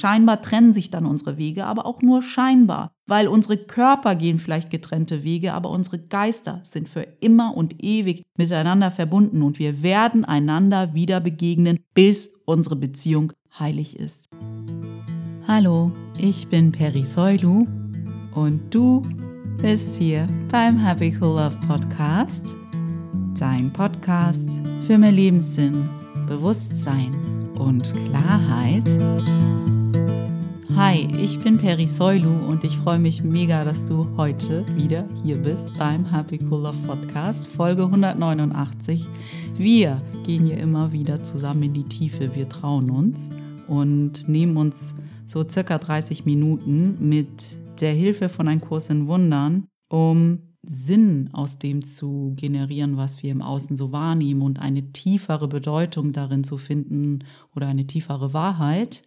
Scheinbar trennen sich dann unsere Wege, aber auch nur scheinbar, weil unsere Körper gehen vielleicht getrennte Wege, aber unsere Geister sind für immer und ewig miteinander verbunden und wir werden einander wieder begegnen, bis unsere Beziehung heilig ist. Hallo, ich bin Peri Soilu und du bist hier beim Happy Cool Love Podcast, dein Podcast für mehr Lebenssinn, Bewusstsein und Klarheit. Hi, ich bin Peri Soilu und ich freue mich mega, dass du heute wieder hier bist beim Happy Cool Love Podcast, Folge 189. Wir gehen hier immer wieder zusammen in die Tiefe, wir trauen uns und nehmen uns so circa 30 Minuten mit der Hilfe von einem Kurs in Wundern, um Sinn aus dem zu generieren, was wir im Außen so wahrnehmen und eine tiefere Bedeutung darin zu finden oder eine tiefere Wahrheit.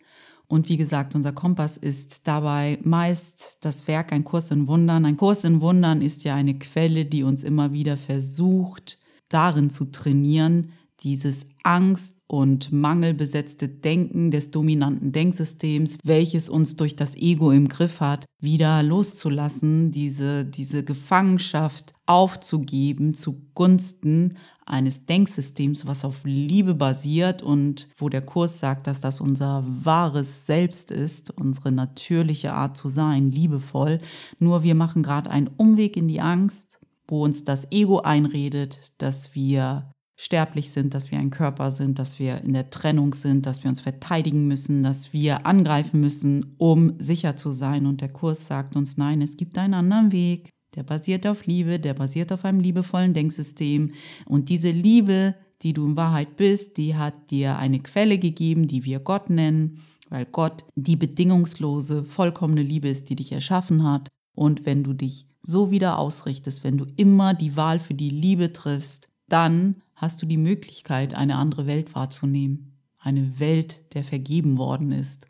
Und wie gesagt, unser Kompass ist dabei meist das Werk Ein Kurs in Wundern. Ein Kurs in Wundern ist ja eine Quelle, die uns immer wieder versucht, darin zu trainieren, dieses Angst und mangelbesetzte Denken des dominanten Denksystems, welches uns durch das Ego im Griff hat, wieder loszulassen, diese, diese Gefangenschaft aufzugeben zugunsten eines Denksystems, was auf Liebe basiert und wo der Kurs sagt, dass das unser wahres Selbst ist, unsere natürliche Art zu sein, liebevoll. Nur wir machen gerade einen Umweg in die Angst, wo uns das Ego einredet, dass wir sterblich sind, dass wir ein Körper sind, dass wir in der Trennung sind, dass wir uns verteidigen müssen, dass wir angreifen müssen, um sicher zu sein. Und der Kurs sagt uns, nein, es gibt einen anderen Weg. Der basiert auf Liebe, der basiert auf einem liebevollen Denksystem. Und diese Liebe, die du in Wahrheit bist, die hat dir eine Quelle gegeben, die wir Gott nennen, weil Gott die bedingungslose, vollkommene Liebe ist, die dich erschaffen hat. Und wenn du dich so wieder ausrichtest, wenn du immer die Wahl für die Liebe triffst, dann hast du die Möglichkeit, eine andere Welt wahrzunehmen. Eine Welt, der vergeben worden ist.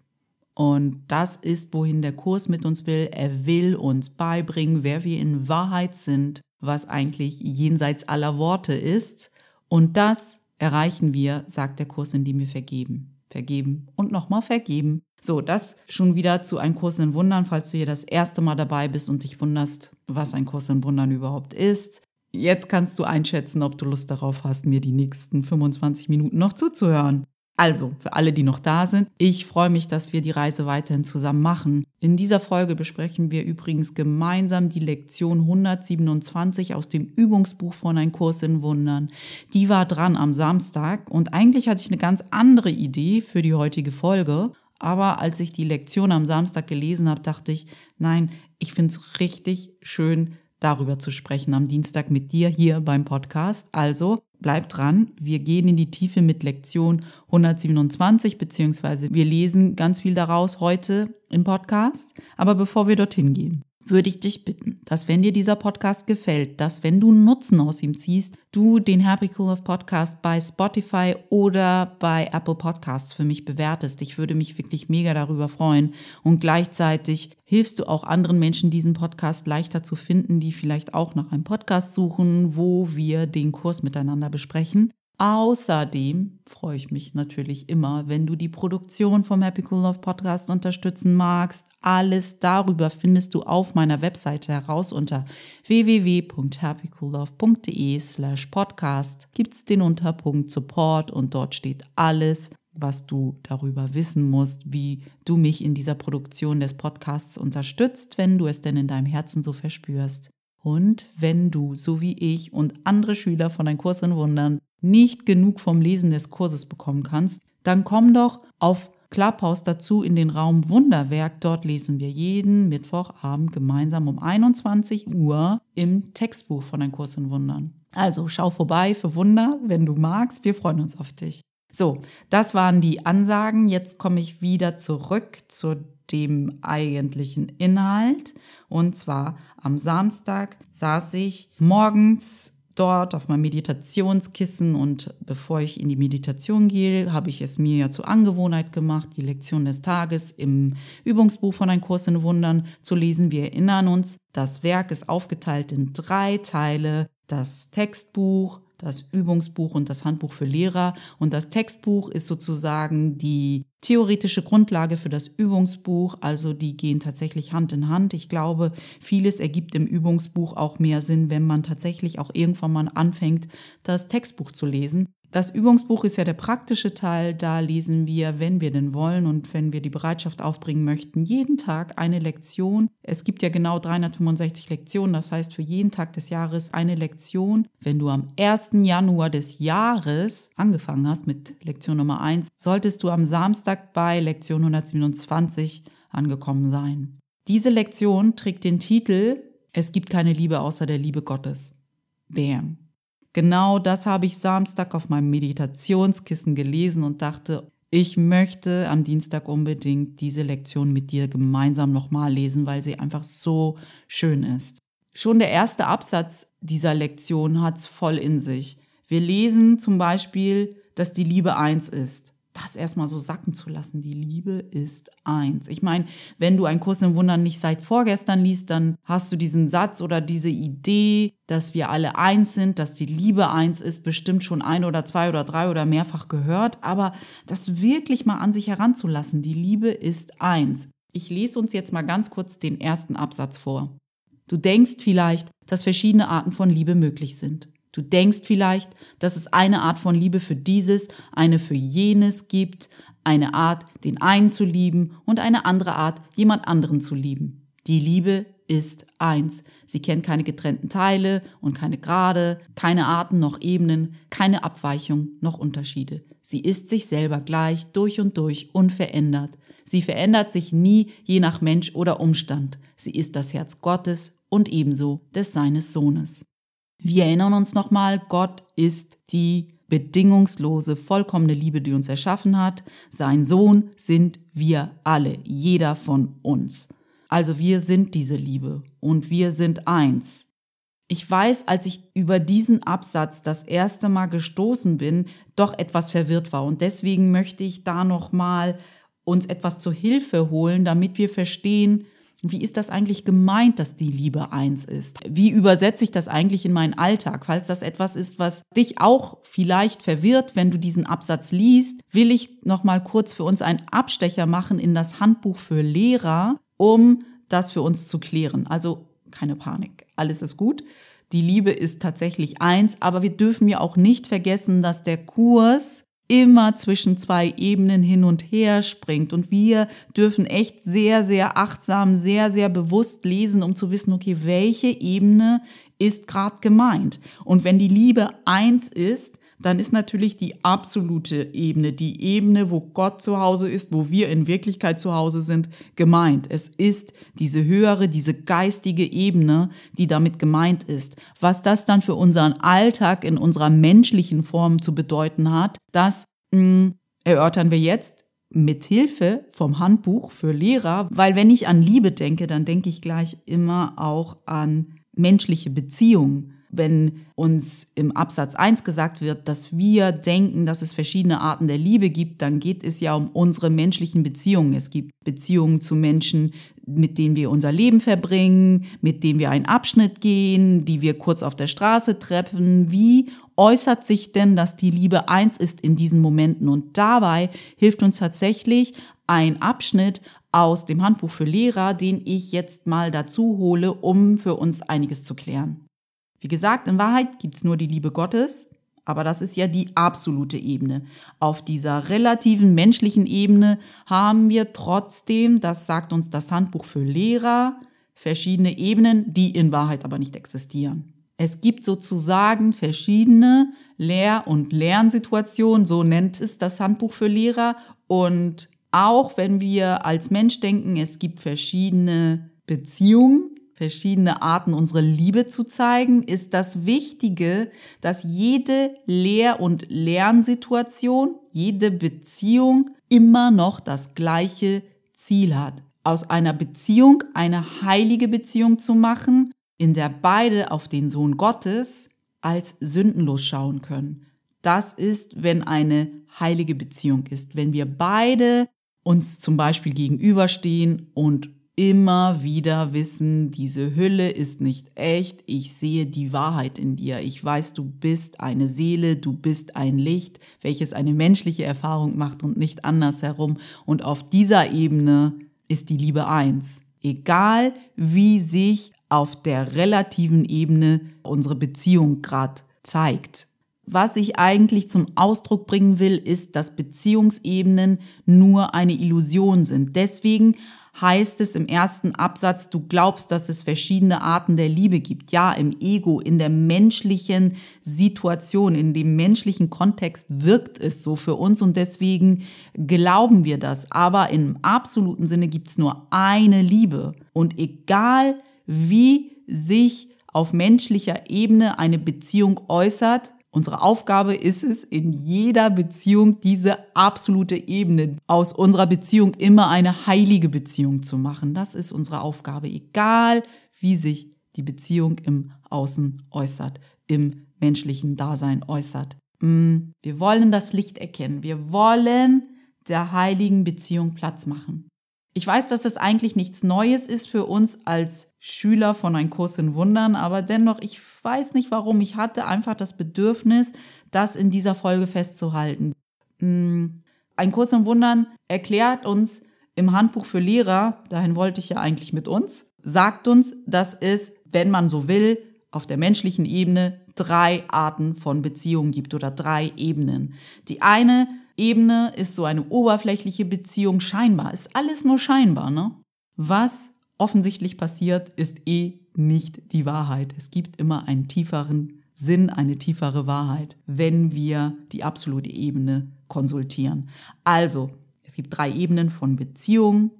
Und das ist, wohin der Kurs mit uns will. Er will uns beibringen, wer wir in Wahrheit sind, was eigentlich jenseits aller Worte ist. Und das erreichen wir, sagt der Kurs, indem wir vergeben. Vergeben und nochmal vergeben. So, das schon wieder zu einem Kurs in Wundern, falls du hier das erste Mal dabei bist und dich wunderst, was ein Kurs in Wundern überhaupt ist. Jetzt kannst du einschätzen, ob du Lust darauf hast, mir die nächsten 25 Minuten noch zuzuhören. Also, für alle, die noch da sind, ich freue mich, dass wir die Reise weiterhin zusammen machen. In dieser Folge besprechen wir übrigens gemeinsam die Lektion 127 aus dem Übungsbuch von Ein Kurs in Wundern. Die war dran am Samstag und eigentlich hatte ich eine ganz andere Idee für die heutige Folge. Aber als ich die Lektion am Samstag gelesen habe, dachte ich, nein, ich finde es richtig schön, darüber zu sprechen am Dienstag mit dir hier beim Podcast. Also bleib dran. Wir gehen in die Tiefe mit Lektion 127, beziehungsweise wir lesen ganz viel daraus heute im Podcast. Aber bevor wir dorthin gehen, würde ich dich bitten, dass wenn dir dieser Podcast gefällt, dass wenn du Nutzen aus ihm ziehst, du den Happy Cool of Podcast bei Spotify oder bei Apple Podcasts für mich bewertest. Ich würde mich wirklich mega darüber freuen. Und gleichzeitig hilfst du auch anderen Menschen, diesen Podcast leichter zu finden, die vielleicht auch nach einem Podcast suchen, wo wir den Kurs miteinander besprechen. Außerdem freue ich mich natürlich immer, wenn du die Produktion vom Happy Cool Love Podcast unterstützen magst. Alles darüber findest du auf meiner Webseite heraus unter www.happycoollove.de slash podcast. Gibt es den Unterpunkt Support und dort steht alles, was du darüber wissen musst, wie du mich in dieser Produktion des Podcasts unterstützt, wenn du es denn in deinem Herzen so verspürst. Und wenn du, so wie ich und andere Schüler von Ein Kurs in Wundern, nicht genug vom Lesen des Kurses bekommen kannst, dann komm doch auf Clubhouse dazu in den Raum Wunderwerk. Dort lesen wir jeden Mittwochabend gemeinsam um 21 Uhr im Textbuch von Ein Kurs in Wundern. Also schau vorbei für Wunder, wenn du magst. Wir freuen uns auf dich. So, das waren die Ansagen. Jetzt komme ich wieder zurück zu dem eigentlichen Inhalt. Und zwar am Samstag saß ich morgens dort auf meinem Meditationskissen und bevor ich in die Meditation gehe, habe ich es mir ja zur Angewohnheit gemacht, die Lektion des Tages im Übungsbuch von Ein Kurs in Wundern zu lesen. Wir erinnern uns, das Werk ist aufgeteilt in drei Teile. Das Textbuch, das Übungsbuch und das Handbuch für Lehrer. Und das Textbuch ist sozusagen die theoretische Grundlage für das Übungsbuch. Also die gehen tatsächlich Hand in Hand. Ich glaube, vieles ergibt im Übungsbuch auch mehr Sinn, wenn man tatsächlich auch irgendwann mal anfängt, das Textbuch zu lesen. Das Übungsbuch ist ja der praktische Teil. Da lesen wir, wenn wir denn wollen und wenn wir die Bereitschaft aufbringen möchten, jeden Tag eine Lektion. Es gibt ja genau 365 Lektionen. Das heißt, für jeden Tag des Jahres eine Lektion. Wenn du am 1. Januar des Jahres angefangen hast mit Lektion Nummer 1, solltest du am Samstag bei Lektion 127 angekommen sein. Diese Lektion trägt den Titel Es gibt keine Liebe außer der Liebe Gottes. Bam. Genau das habe ich Samstag auf meinem Meditationskissen gelesen und dachte, ich möchte am Dienstag unbedingt diese Lektion mit dir gemeinsam nochmal lesen, weil sie einfach so schön ist. Schon der erste Absatz dieser Lektion hat es voll in sich. Wir lesen zum Beispiel, dass die Liebe eins ist das erstmal so sacken zu lassen. Die Liebe ist eins. Ich meine, wenn du einen Kurs im Wundern nicht seit vorgestern liest, dann hast du diesen Satz oder diese Idee, dass wir alle eins sind, dass die Liebe eins ist, bestimmt schon ein oder zwei oder drei oder mehrfach gehört. Aber das wirklich mal an sich heranzulassen, die Liebe ist eins. Ich lese uns jetzt mal ganz kurz den ersten Absatz vor. Du denkst vielleicht, dass verschiedene Arten von Liebe möglich sind. Du denkst vielleicht, dass es eine Art von Liebe für dieses, eine für jenes gibt, eine Art, den einen zu lieben und eine andere Art, jemand anderen zu lieben. Die Liebe ist eins. Sie kennt keine getrennten Teile und keine Grade, keine Arten noch Ebenen, keine Abweichung noch Unterschiede. Sie ist sich selber gleich, durch und durch, unverändert. Sie verändert sich nie je nach Mensch oder Umstand. Sie ist das Herz Gottes und ebenso des seines Sohnes. Wir erinnern uns nochmal, Gott ist die bedingungslose, vollkommene Liebe, die uns erschaffen hat. Sein Sohn sind wir alle, jeder von uns. Also wir sind diese Liebe und wir sind eins. Ich weiß, als ich über diesen Absatz das erste Mal gestoßen bin, doch etwas verwirrt war und deswegen möchte ich da noch mal uns etwas zur Hilfe holen, damit wir verstehen, wie ist das eigentlich gemeint, dass die Liebe eins ist? Wie übersetze ich das eigentlich in meinen Alltag? Falls das etwas ist, was dich auch vielleicht verwirrt, wenn du diesen Absatz liest, will ich noch mal kurz für uns einen Abstecher machen in das Handbuch für Lehrer, um das für uns zu klären. Also keine Panik, alles ist gut. Die Liebe ist tatsächlich eins, aber wir dürfen ja auch nicht vergessen, dass der Kurs immer zwischen zwei Ebenen hin und her springt. Und wir dürfen echt sehr, sehr achtsam, sehr, sehr bewusst lesen, um zu wissen, okay, welche Ebene ist gerade gemeint. Und wenn die Liebe eins ist, dann ist natürlich die absolute Ebene, die Ebene, wo Gott zu Hause ist, wo wir in Wirklichkeit zu Hause sind, gemeint. Es ist diese höhere, diese geistige Ebene, die damit gemeint ist. Was das dann für unseren Alltag in unserer menschlichen Form zu bedeuten hat, das mh, hm, erörtern wir jetzt mit Hilfe vom Handbuch für Lehrer, weil wenn ich an Liebe denke, dann denke ich gleich immer auch an menschliche Beziehungen wenn uns im Absatz 1 gesagt wird, dass wir denken, dass es verschiedene Arten der Liebe gibt, dann geht es ja um unsere menschlichen Beziehungen. Es gibt Beziehungen zu Menschen, mit denen wir unser Leben verbringen, mit denen wir einen Abschnitt gehen, die wir kurz auf der Straße treffen. Wie äußert sich denn, dass die Liebe eins ist in diesen Momenten? Und dabei hilft uns tatsächlich ein Abschnitt aus dem Handbuch für Lehrer, den ich jetzt mal dazu hole, um für uns einiges zu klären. Wie gesagt, in Wahrheit gibt es nur die Liebe Gottes, aber das ist ja die absolute Ebene. Auf dieser relativen menschlichen Ebene haben wir trotzdem, das sagt uns das Handbuch für Lehrer, verschiedene Ebenen, die in Wahrheit aber nicht existieren. Es gibt sozusagen verschiedene Lehr- und Lernsituationen, so nennt es das Handbuch für Lehrer. Und auch wenn wir als Mensch denken, es gibt verschiedene Beziehungen, verschiedene Arten, unsere Liebe zu zeigen, ist das Wichtige, dass jede Lehr- und Lernsituation, jede Beziehung immer noch das gleiche Ziel hat. Aus einer Beziehung eine heilige Beziehung zu machen, in der beide auf den Sohn Gottes als sündenlos schauen können. Das ist, wenn eine heilige Beziehung ist, wenn wir beide uns zum Beispiel gegenüberstehen und immer wieder wissen, diese Hülle ist nicht echt, ich sehe die Wahrheit in dir, ich weiß, du bist eine Seele, du bist ein Licht, welches eine menschliche Erfahrung macht und nicht andersherum. Und auf dieser Ebene ist die Liebe eins. Egal wie sich auf der relativen Ebene unsere Beziehung gerade zeigt. Was ich eigentlich zum Ausdruck bringen will, ist, dass Beziehungsebenen nur eine Illusion sind. Deswegen heißt es im ersten Absatz, du glaubst, dass es verschiedene Arten der Liebe gibt. Ja, im Ego, in der menschlichen Situation, in dem menschlichen Kontext wirkt es so für uns und deswegen glauben wir das. Aber im absoluten Sinne gibt es nur eine Liebe. Und egal wie sich auf menschlicher Ebene eine Beziehung äußert, Unsere Aufgabe ist es, in jeder Beziehung diese absolute Ebene aus unserer Beziehung immer eine heilige Beziehung zu machen. Das ist unsere Aufgabe, egal wie sich die Beziehung im Außen äußert, im menschlichen Dasein äußert. Mm, wir wollen das Licht erkennen. Wir wollen der heiligen Beziehung Platz machen. Ich weiß, dass das eigentlich nichts Neues ist für uns als Schüler von Ein Kurs in Wundern, aber dennoch, ich weiß nicht warum. Ich hatte einfach das Bedürfnis, das in dieser Folge festzuhalten. Hm, Ein Kurs in Wundern erklärt uns im Handbuch für Lehrer, dahin wollte ich ja eigentlich mit uns, sagt uns, dass es, wenn man so will, auf der menschlichen Ebene drei Arten von Beziehungen gibt oder drei Ebenen. Die eine Ebene ist so eine oberflächliche Beziehung, scheinbar, ist alles nur scheinbar, ne? Was offensichtlich passiert, ist eh nicht die Wahrheit. Es gibt immer einen tieferen Sinn, eine tiefere Wahrheit, wenn wir die absolute Ebene konsultieren. Also, es gibt drei Ebenen von Beziehung,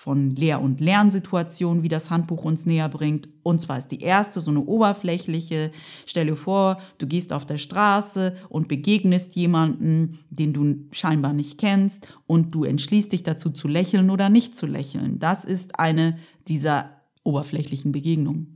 von Lehr- und Lernsituationen, wie das Handbuch uns näher bringt. Und zwar ist die erste so eine oberflächliche. Stell dir vor, du gehst auf der Straße und begegnest jemanden, den du scheinbar nicht kennst und du entschließt dich dazu zu lächeln oder nicht zu lächeln. Das ist eine dieser oberflächlichen Begegnungen.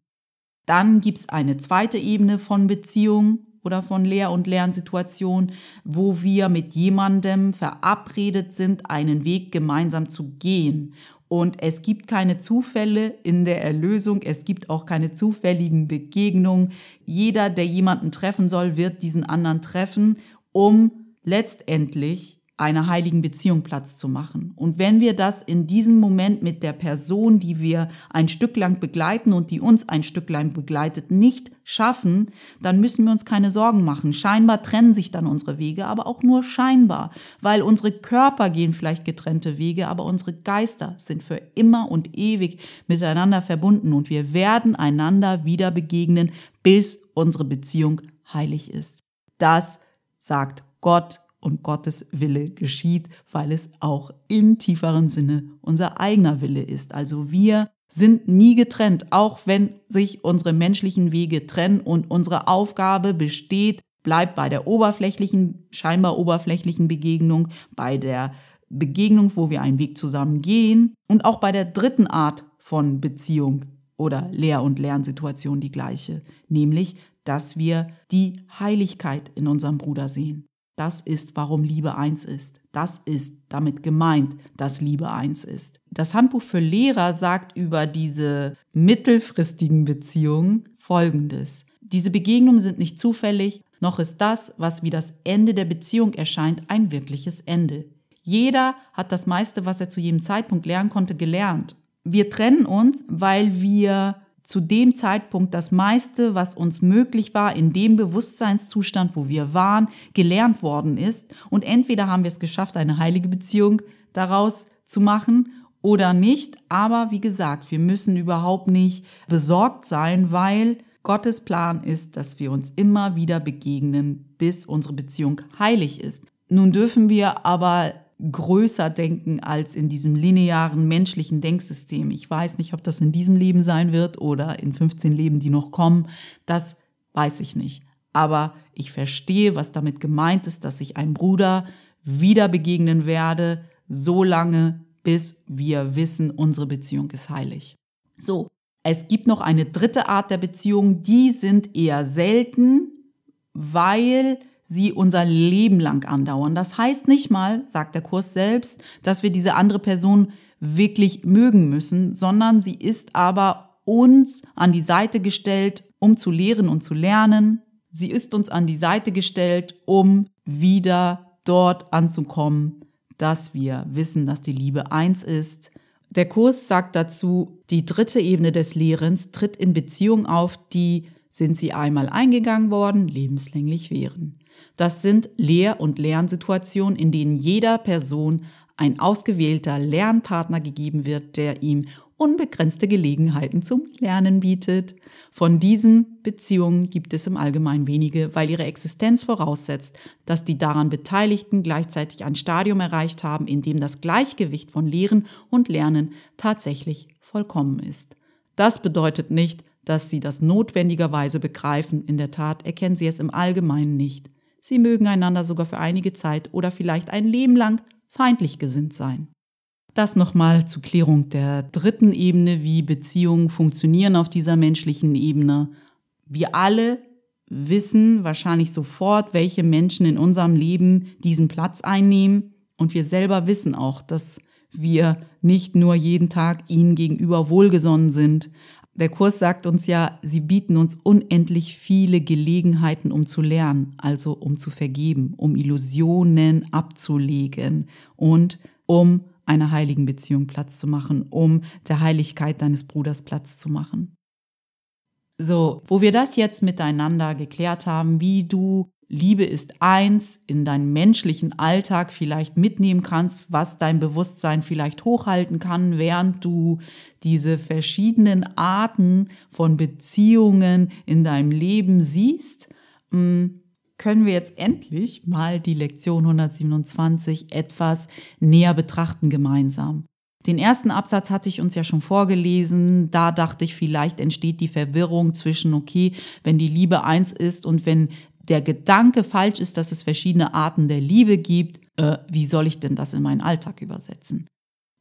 Dann gibt es eine zweite Ebene von Beziehung oder von Lehr- und Lernsituation, wo wir mit jemandem verabredet sind, einen Weg gemeinsam zu gehen. Und es gibt keine Zufälle in der Erlösung, es gibt auch keine zufälligen Begegnungen. Jeder, der jemanden treffen soll, wird diesen anderen treffen, um letztendlich einer heiligen Beziehung Platz zu machen. Und wenn wir das in diesem Moment mit der Person, die wir ein Stück lang begleiten und die uns ein Stück lang begleitet, nicht schaffen, dann müssen wir uns keine Sorgen machen. Scheinbar trennen sich dann unsere Wege, aber auch nur scheinbar, weil unsere Körper gehen vielleicht getrennte Wege, aber unsere Geister sind für immer und ewig miteinander verbunden und wir werden einander wieder begegnen, bis unsere Beziehung heilig ist. Das sagt Gott und Gottes Wille geschieht, weil es auch im tieferen Sinne unser eigener Wille ist. Also wir sind nie getrennt, auch wenn sich unsere menschlichen Wege trennen und unsere Aufgabe besteht, bleibt bei der oberflächlichen, scheinbar oberflächlichen Begegnung, bei der Begegnung, wo wir einen Weg zusammen gehen und auch bei der dritten Art von Beziehung oder Lehr- und Lernsituation die gleiche, nämlich, dass wir die Heiligkeit in unserem Bruder sehen. Das ist, warum Liebe eins ist. Das ist damit gemeint, dass Liebe eins ist. Das Handbuch für Lehrer sagt über diese mittelfristigen Beziehungen Folgendes. Diese Begegnungen sind nicht zufällig, noch ist das, was wie das Ende der Beziehung erscheint, ein wirkliches Ende. Jeder hat das meiste, was er zu jedem Zeitpunkt lernen konnte, gelernt. Wir trennen uns, weil wir zu dem Zeitpunkt das meiste, was uns möglich war, in dem Bewusstseinszustand, wo wir waren, gelernt worden ist. Und entweder haben wir es geschafft, eine heilige Beziehung daraus zu machen oder nicht. Aber wie gesagt, wir müssen überhaupt nicht besorgt sein, weil Gottes Plan ist, dass wir uns immer wieder begegnen, bis unsere Beziehung heilig ist. Nun dürfen wir aber größer denken als in diesem linearen menschlichen Denksystem. Ich weiß nicht, ob das in diesem Leben sein wird oder in 15 Leben, die noch kommen. Das weiß ich nicht. Aber ich verstehe, was damit gemeint ist, dass ich einem Bruder wieder begegnen werde, so lange, bis wir wissen, unsere Beziehung ist heilig. So, es gibt noch eine dritte Art der Beziehung, die sind eher selten, weil sie unser Leben lang andauern. Das heißt nicht mal, sagt der Kurs selbst, dass wir diese andere Person wirklich mögen müssen, sondern sie ist aber uns an die Seite gestellt, um zu lehren und zu lernen. Sie ist uns an die Seite gestellt, um wieder dort anzukommen, dass wir wissen, dass die Liebe eins ist. Der Kurs sagt dazu, die dritte Ebene des Lehrens tritt in Beziehung auf, die, sind sie einmal eingegangen worden, lebenslänglich wären. Das sind Lehr- und Lernsituationen, in denen jeder Person ein ausgewählter Lernpartner gegeben wird, der ihm unbegrenzte Gelegenheiten zum Lernen bietet. Von diesen Beziehungen gibt es im Allgemeinen wenige, weil ihre Existenz voraussetzt, dass die daran Beteiligten gleichzeitig ein Stadium erreicht haben, in dem das Gleichgewicht von Lehren und Lernen tatsächlich vollkommen ist. Das bedeutet nicht, dass sie das notwendigerweise begreifen, in der Tat erkennen sie es im Allgemeinen nicht. Sie mögen einander sogar für einige Zeit oder vielleicht ein Leben lang feindlich gesinnt sein. Das nochmal zur Klärung der dritten Ebene, wie Beziehungen funktionieren auf dieser menschlichen Ebene. Wir alle wissen wahrscheinlich sofort, welche Menschen in unserem Leben diesen Platz einnehmen. Und wir selber wissen auch, dass wir nicht nur jeden Tag ihnen gegenüber wohlgesonnen sind. Der Kurs sagt uns ja, sie bieten uns unendlich viele Gelegenheiten, um zu lernen, also um zu vergeben, um Illusionen abzulegen und um einer heiligen Beziehung Platz zu machen, um der Heiligkeit deines Bruders Platz zu machen. So, wo wir das jetzt miteinander geklärt haben, wie du Liebe ist eins in deinen menschlichen Alltag vielleicht mitnehmen kannst, was dein Bewusstsein vielleicht hochhalten kann, während du diese verschiedenen Arten von Beziehungen in deinem Leben siehst, hm, können wir jetzt endlich mal die Lektion 127 etwas näher betrachten gemeinsam. Den ersten Absatz hatte ich uns ja schon vorgelesen. Da dachte ich, vielleicht entsteht die Verwirrung zwischen, okay, wenn die Liebe eins ist und wenn der Gedanke falsch ist, dass es verschiedene Arten der Liebe gibt, äh, wie soll ich denn das in meinen Alltag übersetzen?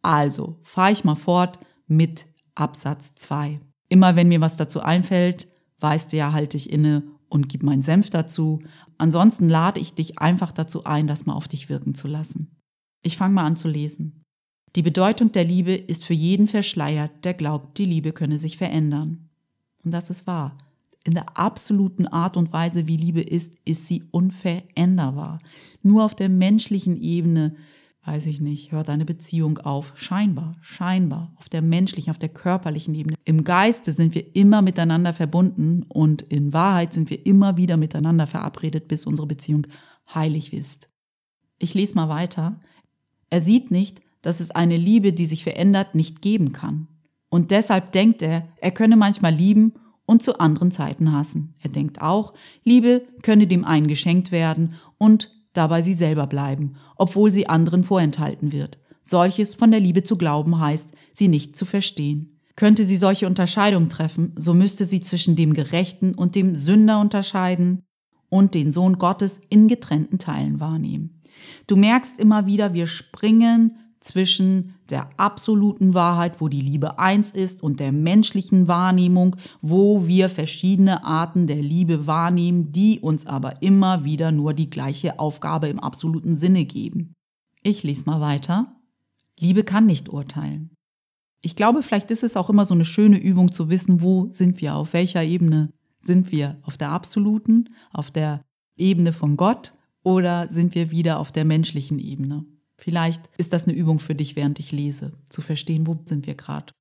Also, fahre ich mal fort mit Absatz 2. Immer wenn mir was dazu einfällt, weißt du ja, halte ich inne und gib meinen Senf dazu. Ansonsten lade ich dich einfach dazu ein, das mal auf dich wirken zu lassen. Ich fange mal an zu lesen. Die Bedeutung der Liebe ist für jeden verschleiert, der glaubt, die Liebe könne sich verändern. Und das ist wahr. In der absoluten Art und Weise, wie Liebe ist, ist sie unveränderbar. Nur auf der menschlichen Ebene weiß ich nicht, hört eine Beziehung auf. Scheinbar, scheinbar, auf der menschlichen, auf der körperlichen Ebene. Im Geiste sind wir immer miteinander verbunden und in Wahrheit sind wir immer wieder miteinander verabredet, bis unsere Beziehung heilig ist. Ich lese mal weiter. Er sieht nicht, dass es eine Liebe, die sich verändert, nicht geben kann. Und deshalb denkt er, er könne manchmal lieben und zu anderen Zeiten hassen. Er denkt auch, Liebe könne dem einen geschenkt werden und dabei sie selber bleiben, obwohl sie anderen vorenthalten wird. Solches von der Liebe zu glauben heißt, sie nicht zu verstehen. Könnte sie solche Unterscheidung treffen, so müsste sie zwischen dem Gerechten und dem Sünder unterscheiden und den Sohn Gottes in getrennten Teilen wahrnehmen. Du merkst immer wieder, wir springen zwischen der absoluten Wahrheit, wo die Liebe eins ist, und der menschlichen Wahrnehmung, wo wir verschiedene Arten der Liebe wahrnehmen, die uns aber immer wieder nur die gleiche Aufgabe im absoluten Sinne geben. Ich lese mal weiter. Liebe kann nicht urteilen. Ich glaube, vielleicht ist es auch immer so eine schöne Übung zu wissen, wo sind wir, auf welcher Ebene sind wir, auf der absoluten, auf der Ebene von Gott oder sind wir wieder auf der menschlichen Ebene. Vielleicht ist das eine Übung für dich, während ich lese, zu verstehen, wo sind wir gerade.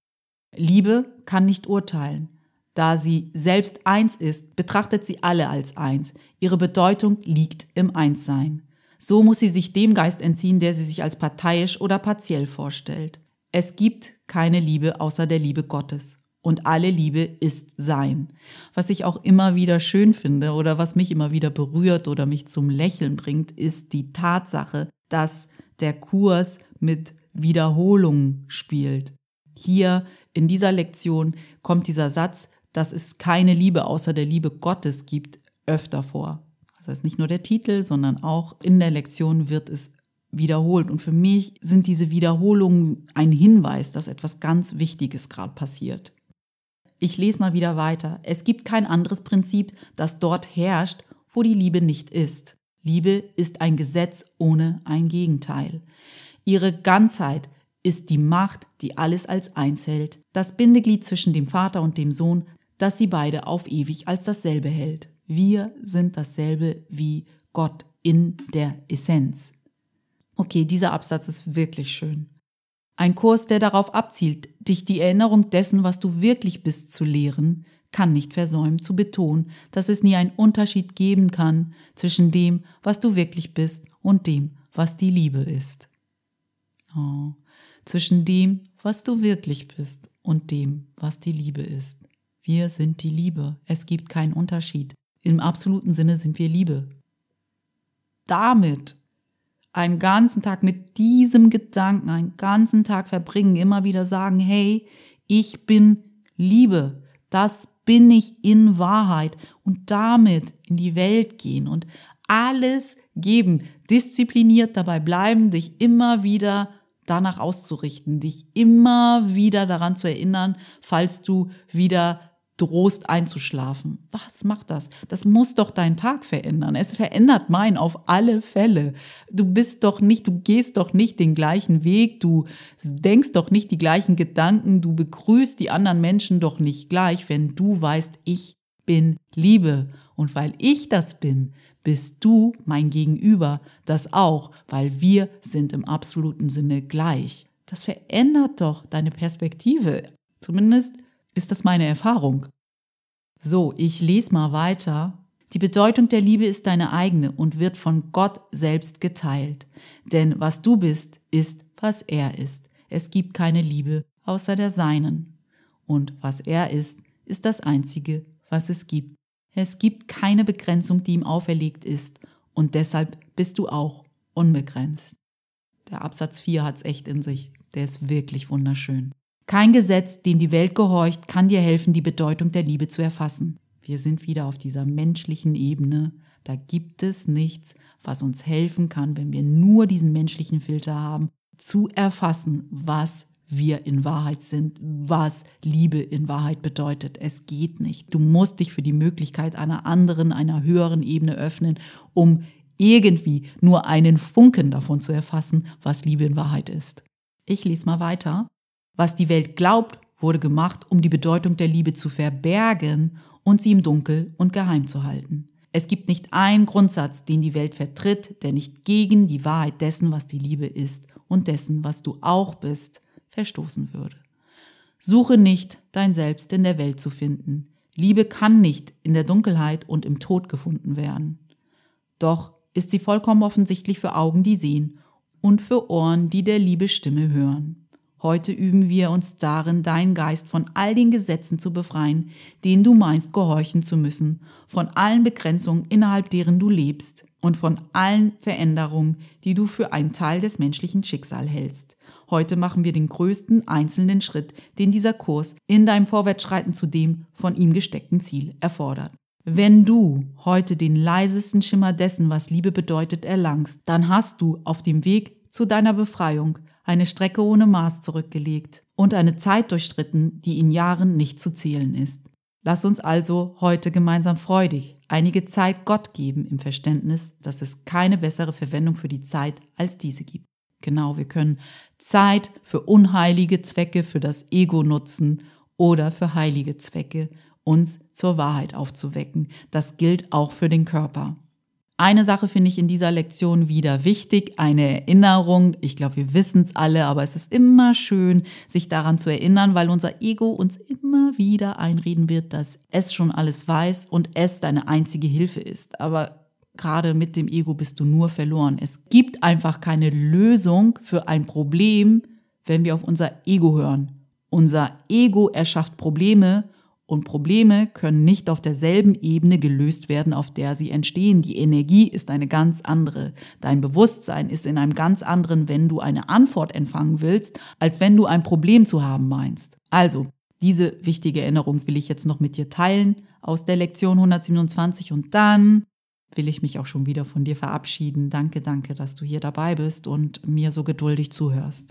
Liebe kann nicht urteilen. Da sie selbst eins ist, betrachtet sie alle als eins. Ihre Bedeutung liegt im Einssein. So muss sie sich dem Geist entziehen, der sie sich als parteiisch oder partiell vorstellt. Es gibt keine Liebe außer der Liebe Gottes. Und alle Liebe ist Sein. Was ich auch immer wieder schön finde oder was mich immer wieder berührt oder mich zum Lächeln bringt, ist die Tatsache, dass der Kurs mit Wiederholungen spielt. Hier in dieser Lektion kommt dieser Satz, dass es keine Liebe außer der Liebe Gottes gibt, öfter vor. Das heißt nicht nur der Titel, sondern auch in der Lektion wird es wiederholt. Und für mich sind diese Wiederholungen ein Hinweis, dass etwas ganz Wichtiges gerade passiert. Ich lese mal wieder weiter. Es gibt kein anderes Prinzip, das dort herrscht, wo die Liebe nicht ist. Liebe ist ein Gesetz ohne ein Gegenteil. Ihre Ganzheit ist die Macht, die alles als eins hält, das Bindeglied zwischen dem Vater und dem Sohn, das sie beide auf ewig als dasselbe hält. Wir sind dasselbe wie Gott in der Essenz. Okay, dieser Absatz ist wirklich schön. Ein Kurs, der darauf abzielt, dich die Erinnerung dessen, was du wirklich bist, zu lehren, kann nicht versäumen zu betonen, dass es nie einen Unterschied geben kann zwischen dem, was du wirklich bist und dem, was die Liebe ist. Oh, zwischen dem, was du wirklich bist und dem, was die Liebe ist. Wir sind die Liebe. Es gibt keinen Unterschied. Im absoluten Sinne sind wir Liebe. Damit einen ganzen Tag mit diesem Gedanken, einen ganzen Tag verbringen, immer wieder sagen, hey, ich bin Liebe, das bin ich in Wahrheit und damit in die Welt gehen und alles geben, diszipliniert dabei bleiben, dich immer wieder danach auszurichten, dich immer wieder daran zu erinnern, falls du wieder drohst einzuschlafen. Was macht das? Das muss doch deinen Tag verändern. Es verändert meinen auf alle Fälle. Du bist doch nicht, du gehst doch nicht den gleichen Weg, du denkst doch nicht die gleichen Gedanken, du begrüßt die anderen Menschen doch nicht gleich, wenn du weißt, ich bin Liebe. Und weil ich das bin, bist du mein Gegenüber das auch, weil wir sind im absoluten Sinne gleich. Das verändert doch deine Perspektive. Zumindest ist das meine Erfahrung. So, ich lese mal weiter. Die Bedeutung der Liebe ist deine eigene und wird von Gott selbst geteilt. Denn was du bist, ist, was er ist. Es gibt keine Liebe außer der seinen. Und was er ist, ist das Einzige, was es gibt. Es gibt keine Begrenzung, die ihm auferlegt ist. Und deshalb bist du auch unbegrenzt. Der Absatz 4 hat es echt in sich. Der ist wirklich wunderschön. Kein Gesetz, dem die Welt gehorcht, kann dir helfen, die Bedeutung der Liebe zu erfassen. Wir sind wieder auf dieser menschlichen Ebene. Da gibt es nichts, was uns helfen kann, wenn wir nur diesen menschlichen Filter haben, zu erfassen, was wir in Wahrheit sind, was Liebe in Wahrheit bedeutet. Es geht nicht. Du musst dich für die Möglichkeit einer anderen, einer höheren Ebene öffnen, um irgendwie nur einen Funken davon zu erfassen, was Liebe in Wahrheit ist. Ich lese mal weiter. Was die Welt glaubt, wurde gemacht, um die Bedeutung der Liebe zu verbergen und sie im Dunkel und geheim zu halten. Es gibt nicht einen Grundsatz, den die Welt vertritt, der nicht gegen die Wahrheit dessen, was die Liebe ist und dessen, was du auch bist, verstoßen würde. Suche nicht, dein Selbst in der Welt zu finden. Liebe kann nicht in der Dunkelheit und im Tod gefunden werden. Doch ist sie vollkommen offensichtlich für Augen, die sehen und für Ohren, die der Liebe Stimme hören. Heute üben wir uns darin, deinen Geist von all den Gesetzen zu befreien, denen du meinst gehorchen zu müssen, von allen Begrenzungen, innerhalb deren du lebst und von allen Veränderungen, die du für einen Teil des menschlichen Schicksals hältst. Heute machen wir den größten einzelnen Schritt, den dieser Kurs in deinem Vorwärtsschreiten zu dem von ihm gesteckten Ziel erfordert. Wenn du heute den leisesten Schimmer dessen, was Liebe bedeutet, erlangst, dann hast du auf dem Weg zu deiner Befreiung eine Strecke ohne Maß zurückgelegt und eine Zeit durchstritten, die in Jahren nicht zu zählen ist. Lass uns also heute gemeinsam freudig einige Zeit Gott geben im Verständnis, dass es keine bessere Verwendung für die Zeit als diese gibt. Genau, wir können Zeit für unheilige Zwecke, für das Ego nutzen oder für heilige Zwecke, uns zur Wahrheit aufzuwecken. Das gilt auch für den Körper. Eine Sache finde ich in dieser Lektion wieder wichtig, eine Erinnerung. Ich glaube, wir wissen es alle, aber es ist immer schön, sich daran zu erinnern, weil unser Ego uns immer wieder einreden wird, dass es schon alles weiß und es deine einzige Hilfe ist. Aber gerade mit dem Ego bist du nur verloren. Es gibt einfach keine Lösung für ein Problem, wenn wir auf unser Ego hören. Unser Ego erschafft Probleme und Probleme können nicht auf derselben Ebene gelöst werden, auf der sie entstehen. Die Energie ist eine ganz andere. Dein Bewusstsein ist in einem ganz anderen, wenn du eine Antwort empfangen willst, als wenn du ein Problem zu haben meinst. Also, diese wichtige Erinnerung will ich jetzt noch mit dir teilen aus der Lektion 127 und dann will ich mich auch schon wieder von dir verabschieden. Danke, danke, dass du hier dabei bist und mir so geduldig zuhörst.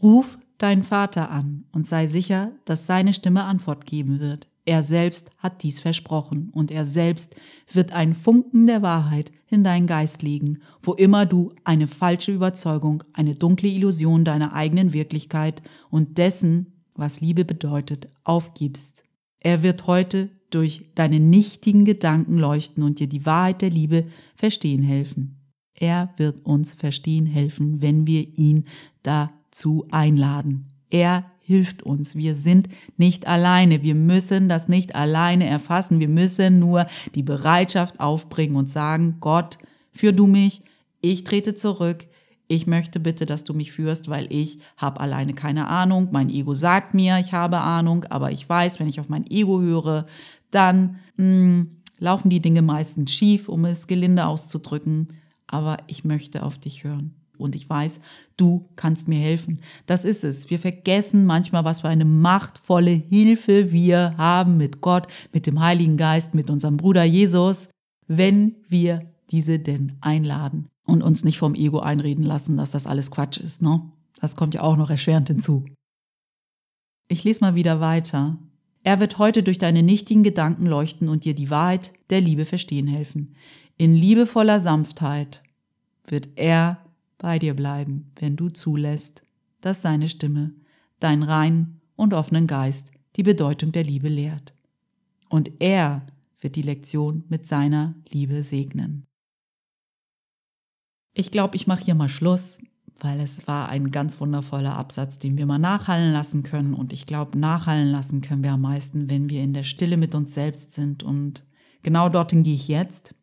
Ruf deinen Vater an und sei sicher, dass seine Stimme Antwort geben wird. Er selbst hat dies versprochen und er selbst wird einen Funken der Wahrheit in deinen Geist legen, wo immer du eine falsche Überzeugung, eine dunkle Illusion deiner eigenen Wirklichkeit und dessen, was Liebe bedeutet, aufgibst. Er wird heute durch deine nichtigen Gedanken leuchten und dir die Wahrheit der Liebe verstehen helfen. Er wird uns verstehen helfen, wenn wir ihn dazu einladen. Er hilft uns. Wir sind nicht alleine. Wir müssen das nicht alleine erfassen. Wir müssen nur die Bereitschaft aufbringen und sagen, Gott, führ du mich, ich trete zurück. Ich möchte bitte, dass du mich führst, weil ich habe alleine keine Ahnung. Mein Ego sagt mir, ich habe Ahnung, aber ich weiß, wenn ich auf mein Ego höre, dann mh, hm, laufen die Dinge meistens schief, um es gelinde auszudrücken. Aber ich möchte auf dich hören und ich weiß, du kannst mir helfen. Das ist es. Wir vergessen manchmal, was für eine machtvolle Hilfe wir haben mit Gott, mit dem Heiligen Geist, mit unserem Bruder Jesus, wenn wir diese denn einladen und uns nicht vom Ego einreden lassen, dass das alles Quatsch ist. Ne? Das kommt ja auch noch erschwerend hinzu. Ich lese mal wieder weiter. Er wird heute durch deine nichtigen Gedanken leuchten und dir die Wahrheit der Liebe verstehen helfen. In liebevoller Sanftheit wird er bei dir bleiben, wenn du zulässt, dass seine Stimme, dein reinen und offenen Geist die Bedeutung der Liebe lehrt. Und er wird die Lektion mit seiner Liebe segnen. Ich glaube, ich mache hier mal Schluss, weil es war ein ganz wundervoller Absatz, den wir mal nachhallen lassen können. Und ich glaube, nachhallen lassen können wir am meisten, wenn wir in der Stille mit uns selbst sind. Und genau dorthin gehe ich jetzt.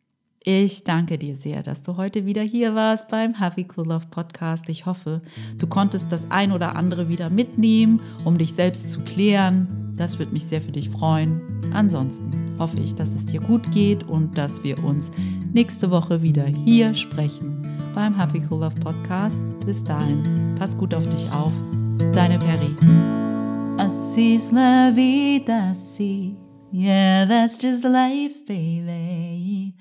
Ich danke dir sehr, dass du heute wieder hier warst beim Happy Cool Love Podcast. Ich hoffe, du konntest das ein oder andere wieder mitnehmen, um dich selbst zu klären. Das würde mich sehr für dich freuen. Ansonsten hoffe ich, dass es dir gut geht und dass wir uns nächste Woche wieder hier sprechen beim Happy Cool Love Podcast. Bis dahin, pass gut auf dich auf. Deine Perry. Así es la vida, sí. Yeah, that's just life, baby.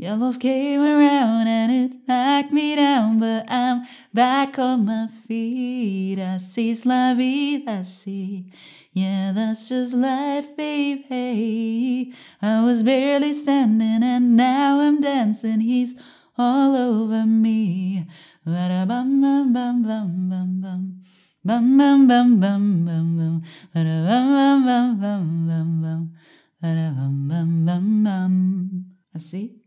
Your love came around and it knocked me down, but I'm back on my feet. I see la vida, see. Yeah, that's just life, baby. I was barely standing and now I'm dancing. He's all over me. Bum bum bum bum bum bum. Bum bum bum bum bum bum. Bum bum bum bum bum bum. Bum bum bum bum. I see.